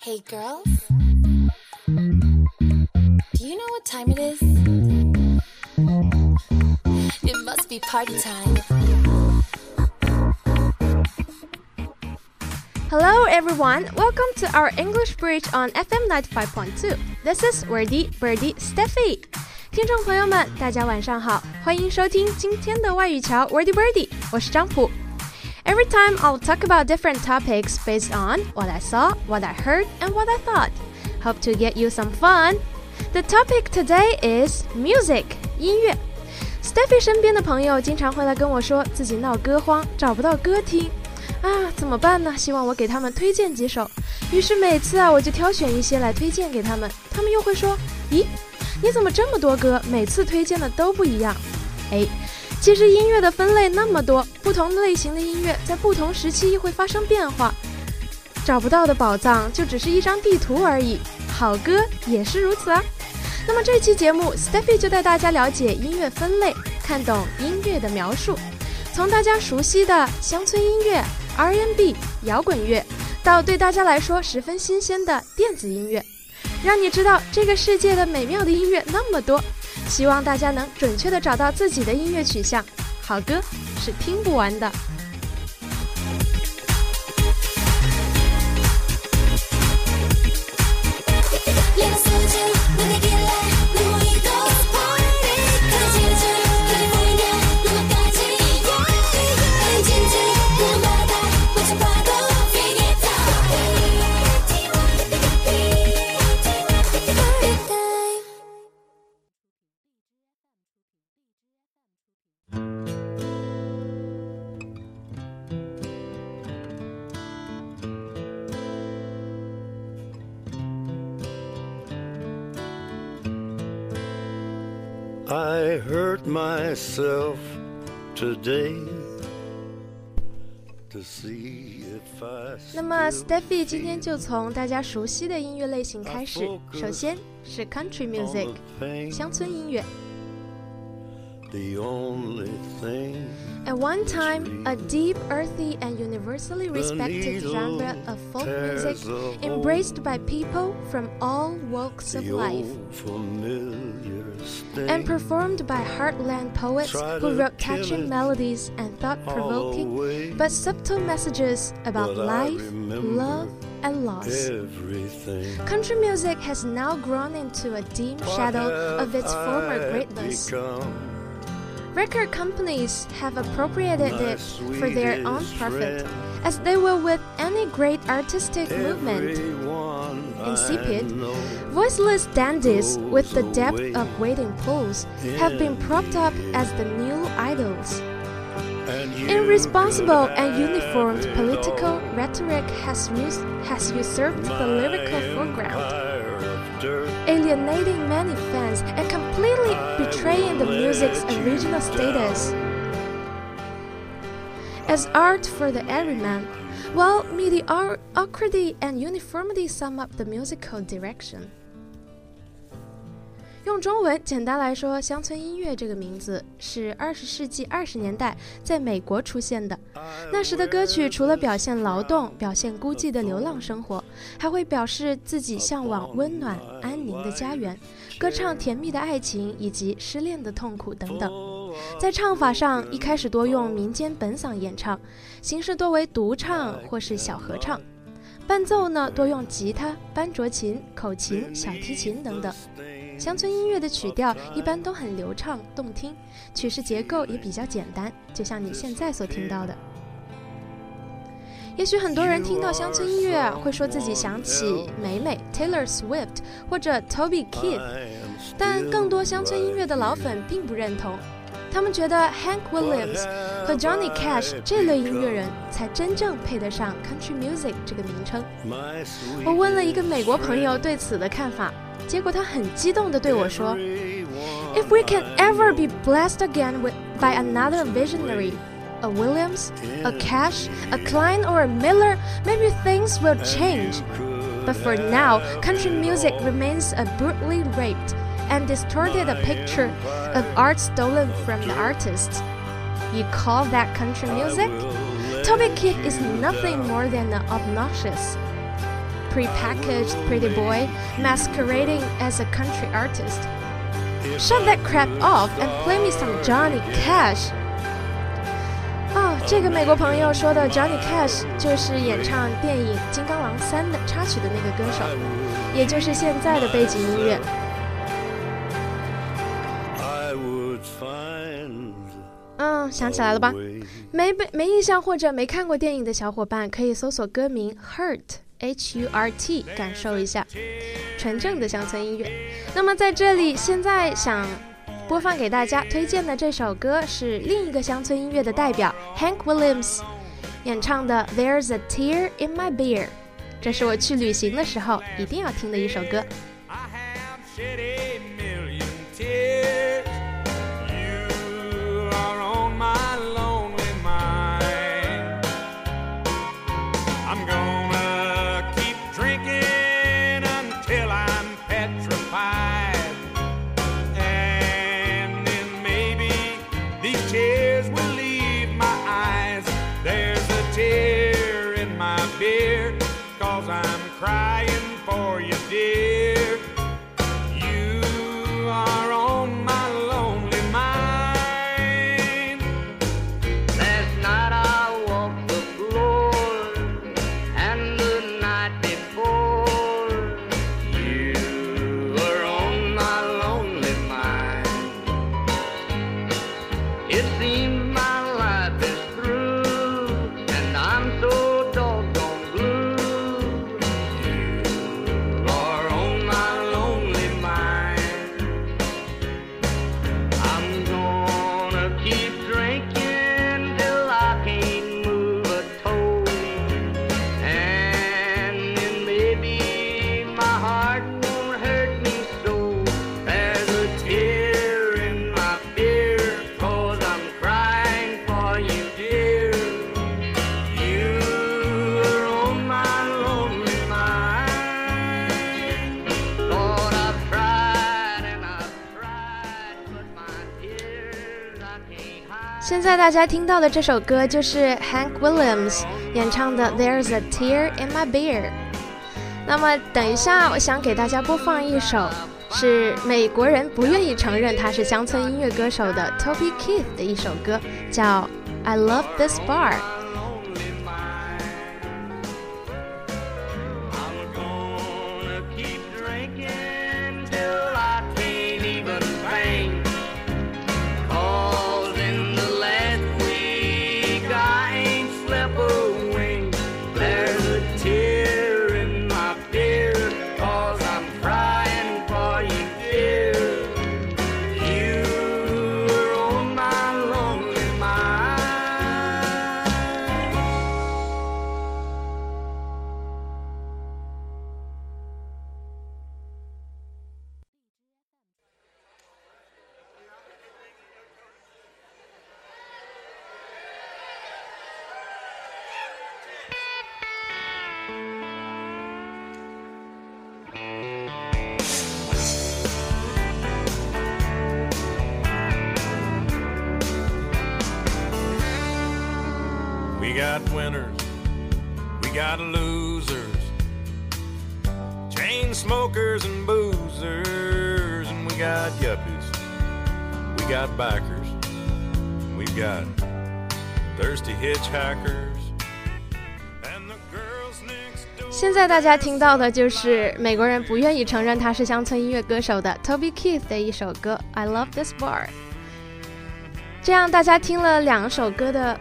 Hey girls, do you know what time it is? It must be party time. Hello everyone, welcome to our English Bridge on FM 95.2. This is Wordy Birdie Steffi. 听众朋友们，大家晚上好，欢迎收听今天的外语桥 Wordy Birdie，我是张普。 Every time I'll talk about different topics based on what I saw, what I heard, and what I thought. Hope to get you some fun. The topic today is music 音乐。Steffi 身边的朋友经常会来跟我说自己闹歌荒，找不到歌听。啊，怎么办呢？希望我给他们推荐几首。于是每次啊，我就挑选一些来推荐给他们。他们又会说：“咦，你怎么这么多歌？每次推荐的都不一样。”哎， 其实音乐的分类那么多，不同类型的音乐在不同时期会发生变化。找不到的宝藏就只是一张地图而已，好歌也是如此啊。那么这期节目，Steffi 就带大家了解音乐分类，看懂音乐的描述，从大家熟悉的乡村音乐。R&B、摇滚乐，到对大家来说十分新鲜的电子音乐，让你知道这个世界的美妙的音乐那么多。希望大家能准确的找到自己的音乐取向。好歌是听不完的。myself today to see if I 那么 Steffi 今天就从大家熟悉的音乐类型开始，首先是 Country Music，乡村音乐。the only thing At one time, a deep, earthy, and universally respected genre of folk music, embraced by people from all walks of the life, old familiar sting and performed by heartland poets who wrote catching melodies and thought provoking but subtle messages about life, love, and loss. everything Country music has now grown into a dim shadow of its former greatness. Record companies have appropriated it for their own profit, friend. as they will with any great artistic movement. Insipid, Voiceless dandies with the depth of waiting pools have been propped up as the new idols. Irresponsible and uniformed political rhetoric has, has usurped the lyrical foreground. empire of dirt alienating many fans and completely betraying the music's original status. As art for the everyman, well, mediocrity and uniformity sum up the musical direction. 用中文简单来说，乡村音乐这个名字是二十世纪二十年代在美国出现的。那时的歌曲除了表现劳动、表现孤寂的流浪生活，还会表示自己向往温暖安宁的家园，歌唱甜蜜的爱情以及失恋的痛苦等等。在唱法上，一开始多用民间本嗓演唱，形式多为独唱或是小合唱。伴奏呢，多用吉他、班卓琴、口琴、小提琴等等。乡村音乐的曲调一般都很流畅动听，曲式结构也比较简单，就像你现在所听到的。也许很多人听到乡村音乐会说自己想起美美 Taylor Swift 或者 Toby Keith，但更多乡村音乐的老粉并不认同，他们觉得 Hank Williams 和 Johnny Cash 这类音乐人才真正配得上 Country Music 这个名称。我问了一个美国朋友对此的看法，结果他很激动地对我说：“If we can ever be blessed again with by another visionary, a Williams, a Cash, a Klein, or a Miller, maybe things will change. But for now, country music remains a brutally raped and distorted a picture of art stolen from the artists. You call that country music? Toby Keith is nothing more than an obnoxious, prepackaged pretty boy masquerading as a country artist. Shut that crap off and play me some Johnny Cash. 哦，这个美国朋友说的 Johnny Cash 就是演唱电影《金刚狼三》的插曲的那个歌手，也就是现在的背景音乐。 嗯，想起来了吧？没被没印象或者没看过电影的小伙伴，可以搜索歌名 Hurt H U R T，感受一下纯正的乡村音乐。那么在这里，现在想播放给大家推荐的这首歌是另一个乡村音乐的代表 Hank Williams 演唱的《There's a Tear in My Beer》，这是我去旅行的时候一定要听的一首歌。Tear in my beer, cause I'm crying for you, dear. 在大家听到的这首歌就是 Hank Williams 演唱的《There's a Tear in My Beer》。那么等一下，我想给大家播放一首是美国人不愿意承认他是乡村音乐歌手的 Toby Keith 的一首歌，叫《I Love This Bar》。We got thirsty hitchhikers, and the girls next door. 现在大家听到的就是美国人不愿意承认他是乡村音乐歌手的 Toby Keith 的一首歌《I Love This Bar》。这样大家听了两首歌的，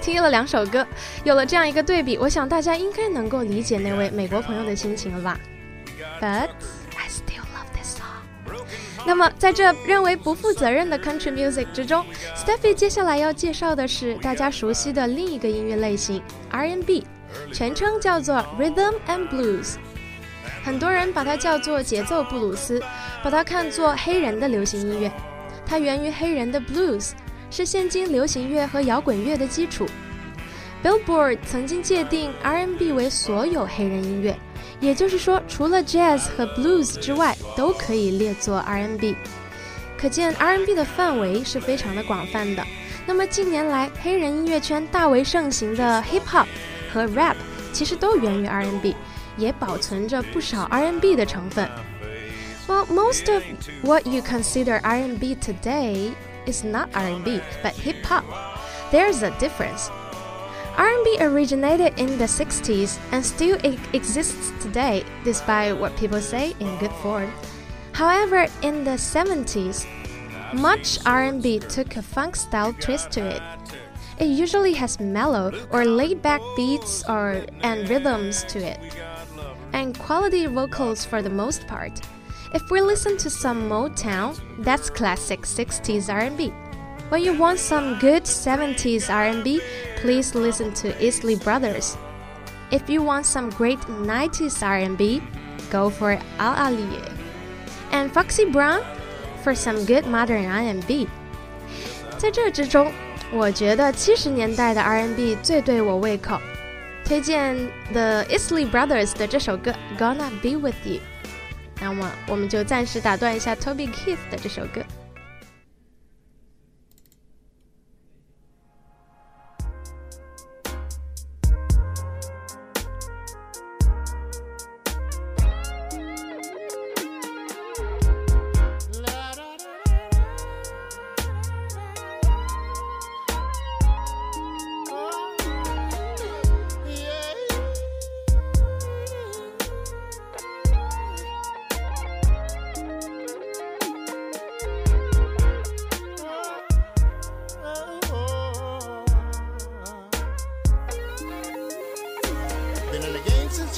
听了两首歌，有了这样一个对比，我想大家应该能够理解那位美国朋友的心情了吧？But 那么，在这认为不负责任的 country music 之中，Steffi 接下来要介绍的是大家熟悉的另一个音乐类型 R&B，全称叫做 Rhythm and Blues。很多人把它叫做节奏布鲁斯，把它看作黑人的流行音乐。它源于黑人的 blues，是现今流行乐和摇滚乐的基础。Billboard 曾经界定 R&B 为所有黑人音乐，也就是说，除了 jazz 和 blues 之外，都可以列作 R&B。可见 R&B 的范围是非常的广泛的。 那么近年来，黑人音乐圈大为盛行的 hip hop 和 rap 其实都源于 R&B，也保存着不少 R&B 的成分。Well, most of what you consider R&B today is not R&B, but hip hop. There's a difference. R&B originated in the 60s and still exists today, despite what people say in good form. However, in the 70s, much R&B took a funk style twist to it. It usually has mellow or laid-back beats or and rhythms to it, and quality vocals for the most part. If we listen to some Motown, that's classic 60s R&B. When you want some good 70s R&B, please listen to Isley Brothers. If you want some great 90s R&B, go for Al Ali and Foxy Brown for some good modern R&B。在这之中，我觉得七十年代的 R&B 最对我胃口。推荐 The Isley Brothers 的这首歌《Gonna Be With You》。那么，我们就暂时打断一下 Toby Keith 的这首歌。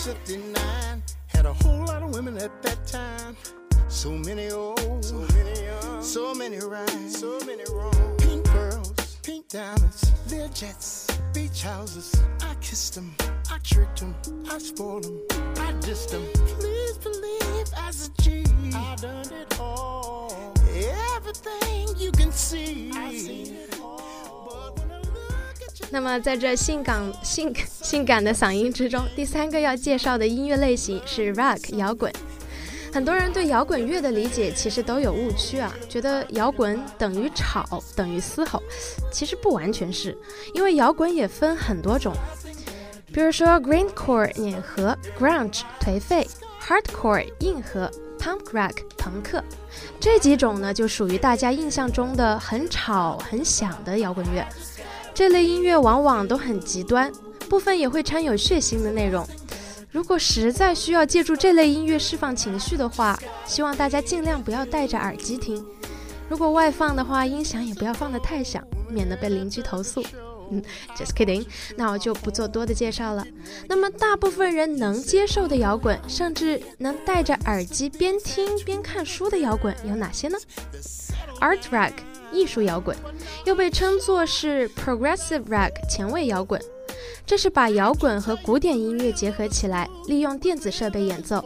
79 Had a whole lot of women at that time. So many old, so many young, so many right, so many wrong. Pink pearls, pink diamonds, their jets, beach houses. I kissed them, I tricked them, I spoiled them, I dissed them. Please believe as a G, I done it all. Everything you can see. I seen it 那么，在这性感、性性感的嗓音之中，第三个要介绍的音乐类型是 rock 摇滚。很多人对摇滚乐的理解其实都有误区啊，觉得摇滚等于吵，等于嘶吼。其实不完全是，因为摇滚也分很多种，比如说 green core 碾核、grunge 颓废、hardcore 硬核、punk rock 朋克。这几种呢，就属于大家印象中的很吵、很响的摇滚乐。这类音乐往往都很极端，部分也会掺有血腥的内容。如果实在需要借助这类音乐释放情绪的话，希望大家尽量不要戴着耳机听。如果外放的话，音响也不要放得太响，免得被邻居投诉。嗯，just kidding。那我就不做多的介绍了。那么，大部分人能接受的摇滚，甚至能戴着耳机边听边看书的摇滚有哪些呢？Art rock 艺术摇滚，又被称作是 progressive rock 前卫摇滚。这是把摇滚和古典音乐结合起来，利用电子设备演奏，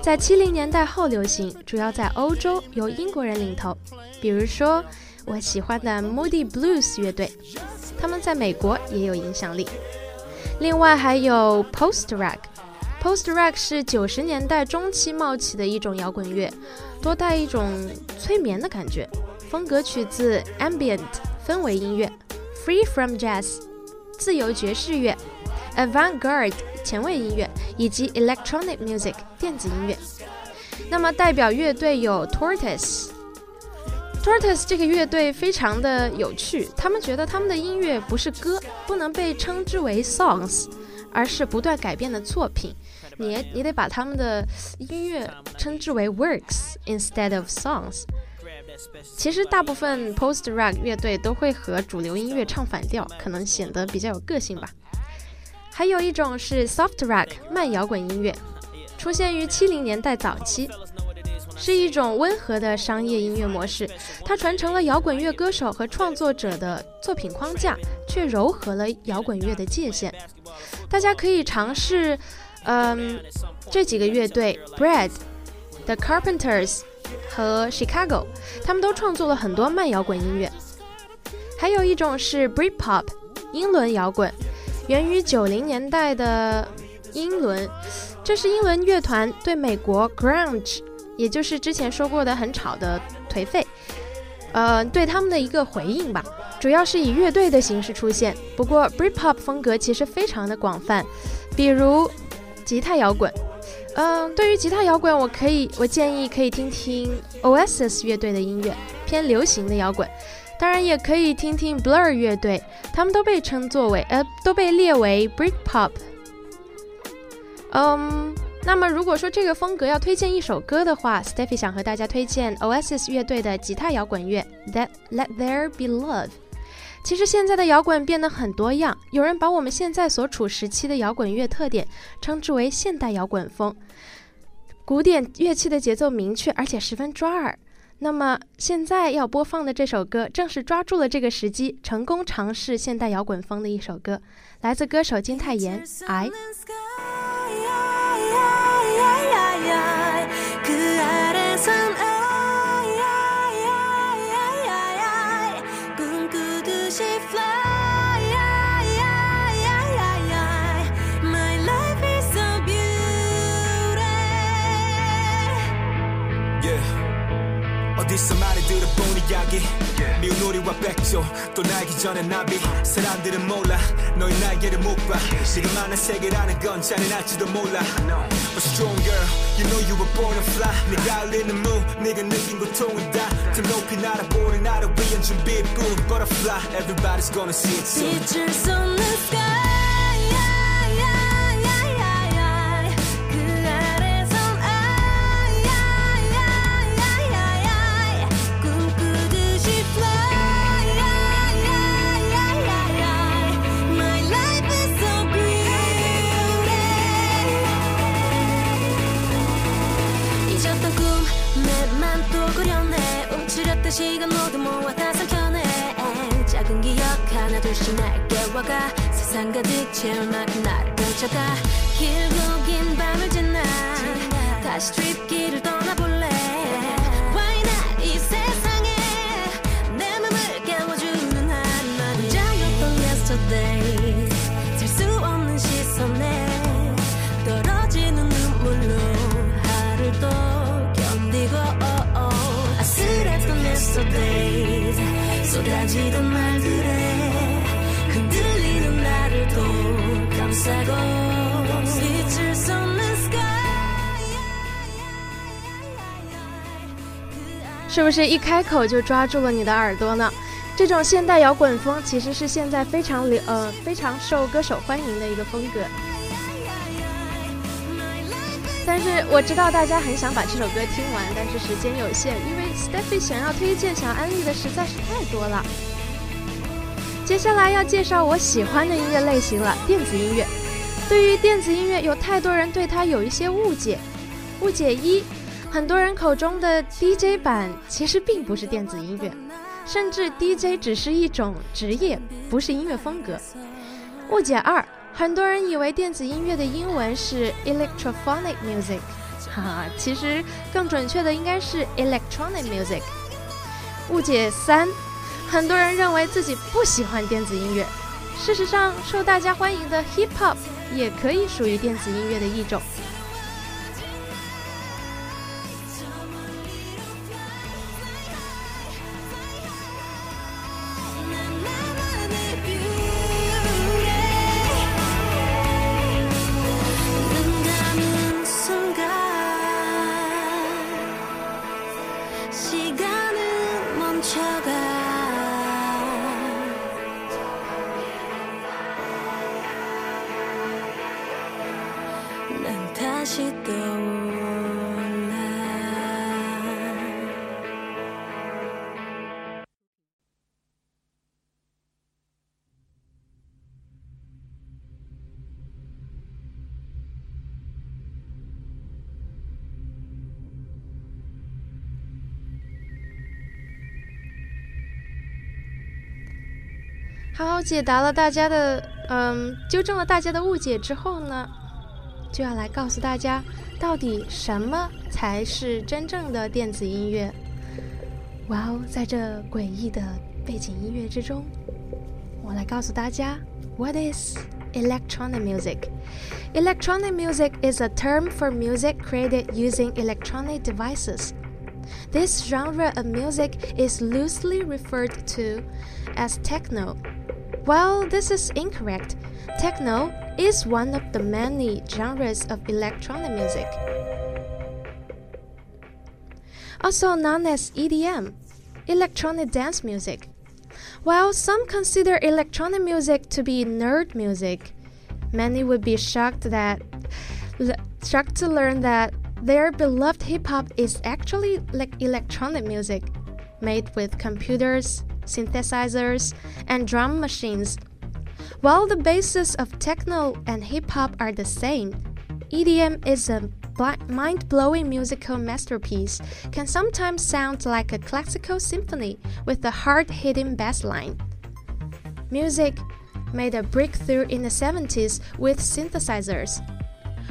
在七零年代后流行，主要在欧洲由英国人领头，比如说我喜欢的 Moody Blues 乐队，他们在美国也有影响力。另外还有 Post Rock，Post Rock 是九十年代中期冒起的一种摇滚乐，多带一种催眠的感觉，风格取自 Ambient 氛围音乐，Free from Jazz。自由爵士乐、avant-garde 前卫音乐以及 electronic music 电子音乐。那么代表乐队有 Tortoise。Tortoise 这个乐队非常的有趣，他们觉得他们的音乐不是歌，不能被称之为 songs，而是不断改变的作品。你你得把他们的音乐称之为 works instead of songs。其实大部分 post rock 乐队都会和主流音乐唱反调，可能显得比较有个性吧。还有一种是 soft rock 慢摇滚音乐，出现于七零年代早期，是一种温和的商业音乐模式。它传承了摇滚乐歌手和创作者的作品框架，却柔和了摇滚乐的界限。大家可以尝试，嗯，这几个乐队：Bread、The Carpenters。和 Chicago，他们都创作了很多慢摇滚音乐。还有一种是 Britpop，英伦摇滚，源于九零年代的英伦，这是英伦乐团对美国 grunge，也就是之前说过的很吵的颓废，呃，对他们的一个回应吧。主要是以乐队的形式出现。不过 Britpop 风格其实非常的广泛，比如吉他摇滚。嗯，对于吉他摇滚，我可以，我建议可以听听 Oasis 乐队的音乐，偏流行的摇滚。当然，也可以听听 Blur 乐队，他们都被称作为，呃，都被列为 Britpop。嗯，那么如果说这个风格要推荐一首歌的话，Steffy 想和大家推荐 Oasis 乐队的吉他摇滚乐《That Let There Be Love》。其实现在的摇滚变得很多样，有人把我们现在所处时期的摇滚乐特点称之为现代摇滚风。古典乐器的节奏明确，而且十分抓耳。那么现在要播放的这首歌，正是抓住了这个时机，成功尝试现代摇滚风的一首歌，来自歌手金泰妍。I。 어디서 많이 들어본 이야기 미운 우리와 백조 또 날기 전에 나비 사람들은 몰라 너의 날개를 못봐 지금 많은 세계라는 건 잔인할지도 몰라 A strong girl You know you were born to fly 네가 흘리는 무 네가 느낀 고통을 다더 높이 날아보는 나를 위한 준비뿐 Butterfly Everybody's gonna see it soon 빛을 쏟는 sky 시간 모두 모아 다 삼켜내. 작은 기억 하나 둘씩 날 깨워가. 세상 가득 채울 만큼 나를 펼쳐가. 길고 긴 밤을 지나. 다시 트립길을 떠나볼래 쏟아지던 말들에 흔들리는 나를 또 감싸고 빛을 쏟는 sky 是不是一开口就抓住了你的耳朵呢？这种现代摇滚风其实是现在非常流呃非常受歌手欢迎的一个风格。 但是我知道大家很想把这首歌听完，但是时间有限，因为 Steffi 想要推荐、想安利的实在是太多了。接下来要介绍我喜欢的音乐类型了——电子音乐。对于电子音乐，有太多人对它有一些误解。误解一，很多人口中的 DJ 版其实并不是电子音乐，甚至 DJ 只是一种职业，不是音乐风格。误解二，很多人以为电子音乐的英文是 electrophonic music，哈哈，其实更准确的应该是 electronic music。误解三，很多人认为自己不喜欢电子音乐，事实上，受大家欢迎的 hip hop 也可以属于电子音乐的一种。解答了大家的，嗯，纠正了大家的误解之后呢，就要来告诉大家，到底什么才是真正的电子音乐。哇哦，在这诡异的背景音乐之中，我来告诉大家，What is electronic music? Electronic music is a term for music created using electronic devices. This genre of music is loosely referred to as techno. While this is incorrect, techno is one of the many genres of electronic music. Also known as EDM, electronic dance music. While some consider electronic music to be nerd music, many would be shocked that shocked to learn that their beloved hip hop is actually like electronic music made with computers, synthesizers, and drum machines. While the basis of techno and hip hop are the same, EDM is a mind blowing musical masterpiece, can sometimes sound like a classical symphony with a hard hitting bass line. Music made a breakthrough in the 70s with synthesizers,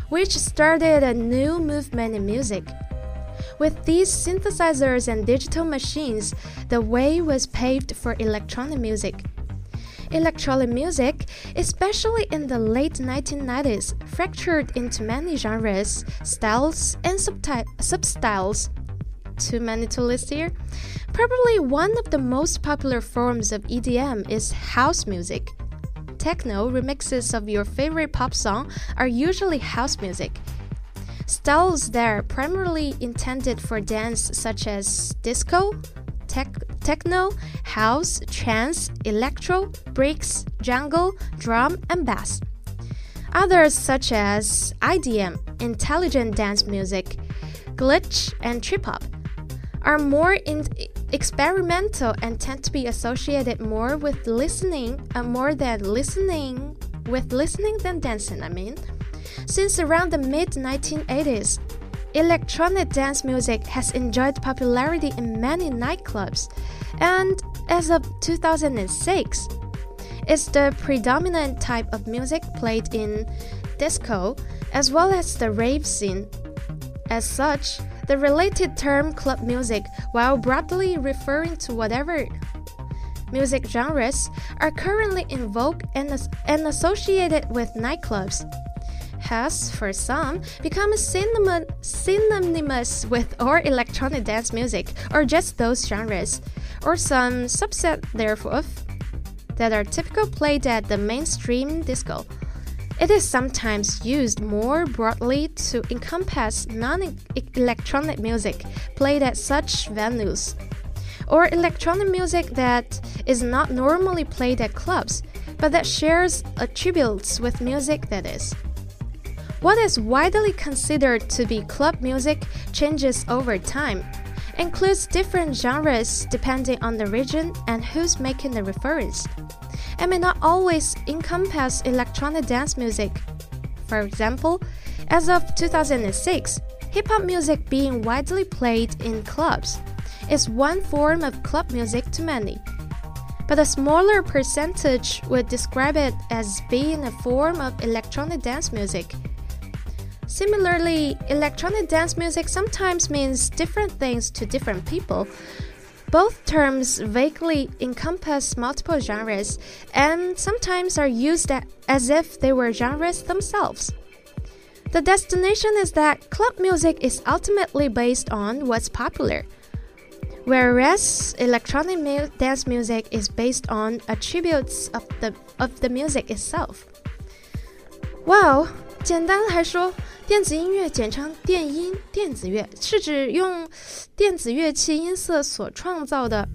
which started a new movement in music. With these synthesizers and digital machines, the way was paved for electronic music. Electronic music, especially in the late 1990s, fractured into many genres, styles, and substyles. Too many to list here. Probably one of the most popular forms of EDM is house music. Techno remixes of your favorite pop song are usually house music. Styles that are primarily intended for dance, such as disco, tech, techno, house, trance, electro, breaks, jungle, drum, and bass. Others, such as IDM, intelligent dance music, glitch, and trip hop, are more in experimental and tend to be associated more with listening, uh, more than listening, with listening than dancing. I mean, since around the mid 1980s, Electronic dance music has enjoyed popularity in many nightclubs, and as of 2006, it's the predominant type of music played in disco as well as the rave scene. As such, the related term club music, while broadly referring to whatever music genres, are currently in vogue and, and associated with nightclubs has, for some, become synonymous with or electronic dance music, or just those genres, or some subset thereof that are typical played at the mainstream disco. It is sometimes used more broadly to encompass non electronic music played at such venues, or electronic music that is not normally played at clubs, but that shares attributes with music that is. What is widely considered to be club music changes over time, includes different genres depending on the region and who's making the reference, and may not always encompass electronic dance music. For example, as of 2006, hip hop music being widely played in clubs is one form of club music to many. But a smaller percentage would describe it as being a form of electronic dance music Similarly, electronic dance music sometimes means different things to different people. Both terms vaguely encompass multiple genres and sometimes are used as if they were genres themselves. The destination is that club music is ultimately based on what's popular, whereas electronic mu dance music is based on attributes of the, of the music itself. Well, 简单来说， 电子音乐简称电音、电子乐，是指用电子乐器音色所创造的、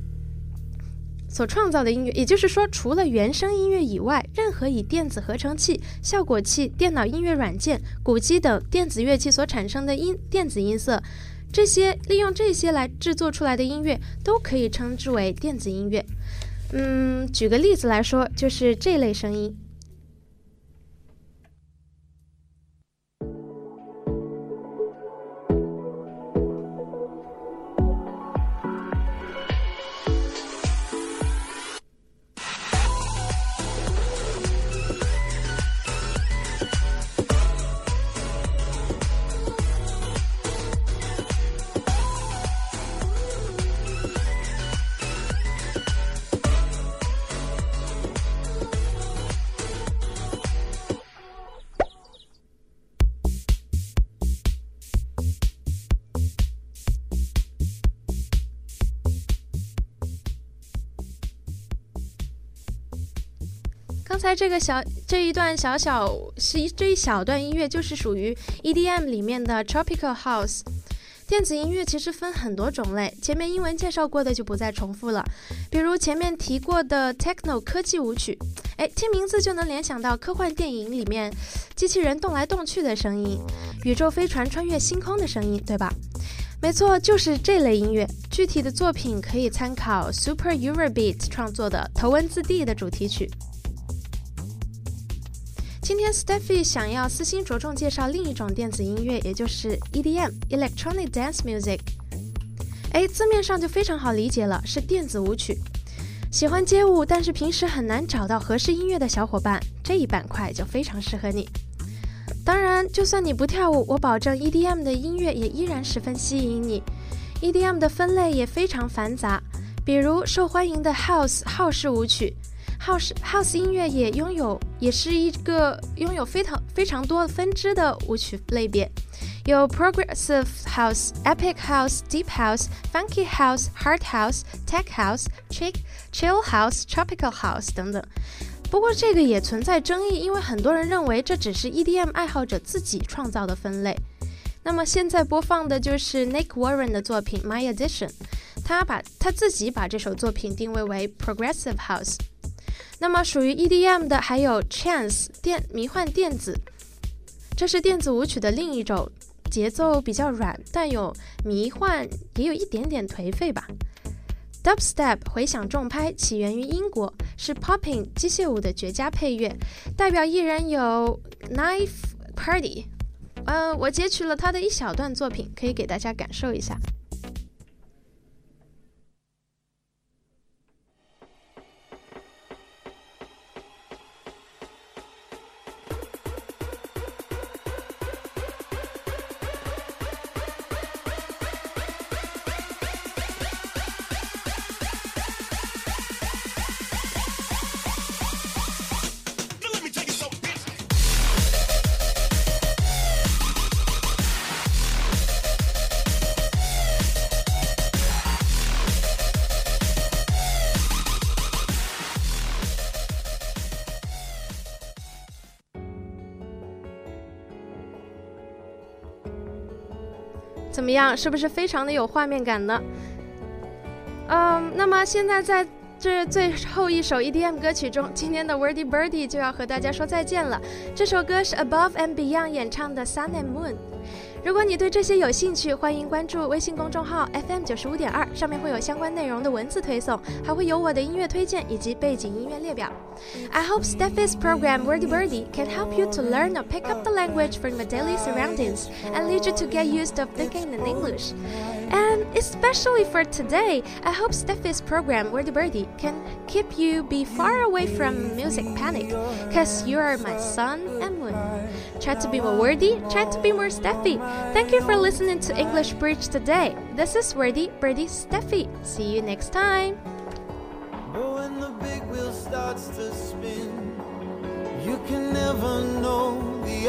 所创造的音乐。也就是说，除了原声音乐以外，任何以电子合成器、效果器、电脑音乐软件、鼓机等电子乐器所产生的音电子音色，这些利用这些来制作出来的音乐，都可以称之为电子音乐。嗯，举个例子来说，就是这类声音。这个小这一段小小是这一小段音乐就是属于 EDM 里面的 Tropical House。电子音乐其实分很多种类，前面英文介绍过的就不再重复了。比如前面提过的 Techno 科技舞曲，哎，听名字就能联想到科幻电影里面机器人动来动去的声音，宇宙飞船穿越星空的声音，对吧？没错，就是这类音乐。具体的作品可以参考 Super Eurobeat 创作的《头文字 D》的主题曲。今天 Steffi 想要私心着重介绍另一种电子音乐，也就是 EDM（Electronic Dance Music）。哎，字面上就非常好理解了，是电子舞曲。喜欢街舞，但是平时很难找到合适音乐的小伙伴，这一板块就非常适合你。当然，就算你不跳舞，我保证 EDM 的音乐也依然十分吸引你。EDM 的分类也非常繁杂，比如受欢迎的 House 浩式舞曲。House House 音乐也拥有，也是一个拥有非常非常多分支的舞曲类别，有 Progressive House、Epic House、Deep House、Funky House、Hard House、Tech House、Chill Chill House、Tropical House 等等。不过这个也存在争议，因为很多人认为这只是 EDM 爱好者自己创造的分类。那么现在播放的就是 Nick Warren 的作品 My Edition，他把他自己把这首作品定位为 Progressive House。那么属于 EDM 的还有 Chance 电迷幻电子，这是电子舞曲的另一种，节奏比较软，但有迷幻，也有一点点颓废吧。Dubstep 回响重拍起源于英国，是 Popping 机械舞的绝佳配乐，代表艺人有 Knife Party，呃，我截取了他的一小段作品，可以给大家感受一下。么样，是不是非常的有画面感呢？嗯，那么现在在这最后一首 EDM 歌曲中，今天的 Wordy Birdy 就要和大家说再见了。这首歌是 Above and Beyond 演唱的 Sun and Moon。如果你对这些有兴趣，欢迎关注微信公众号 FM 九十五点二，上面会有相关内容的文字推送，还会有我的音乐推荐以及背景音乐列表。I hope Steffi's program Wordy Birdy can help you to learn or pick up the language from your daily surroundings and lead you to get used to thinking in English. And especially for today, I hope Steffi's program Wordy Birdie can keep you be far away from music panic, cause you are my sun and moon. Try to be more wordy, try to be more Steffi. Thank you for listening to English Bridge today. This is Wordy Birdie Steffi. See you next time. But when the big wheel starts to spin, you can never know the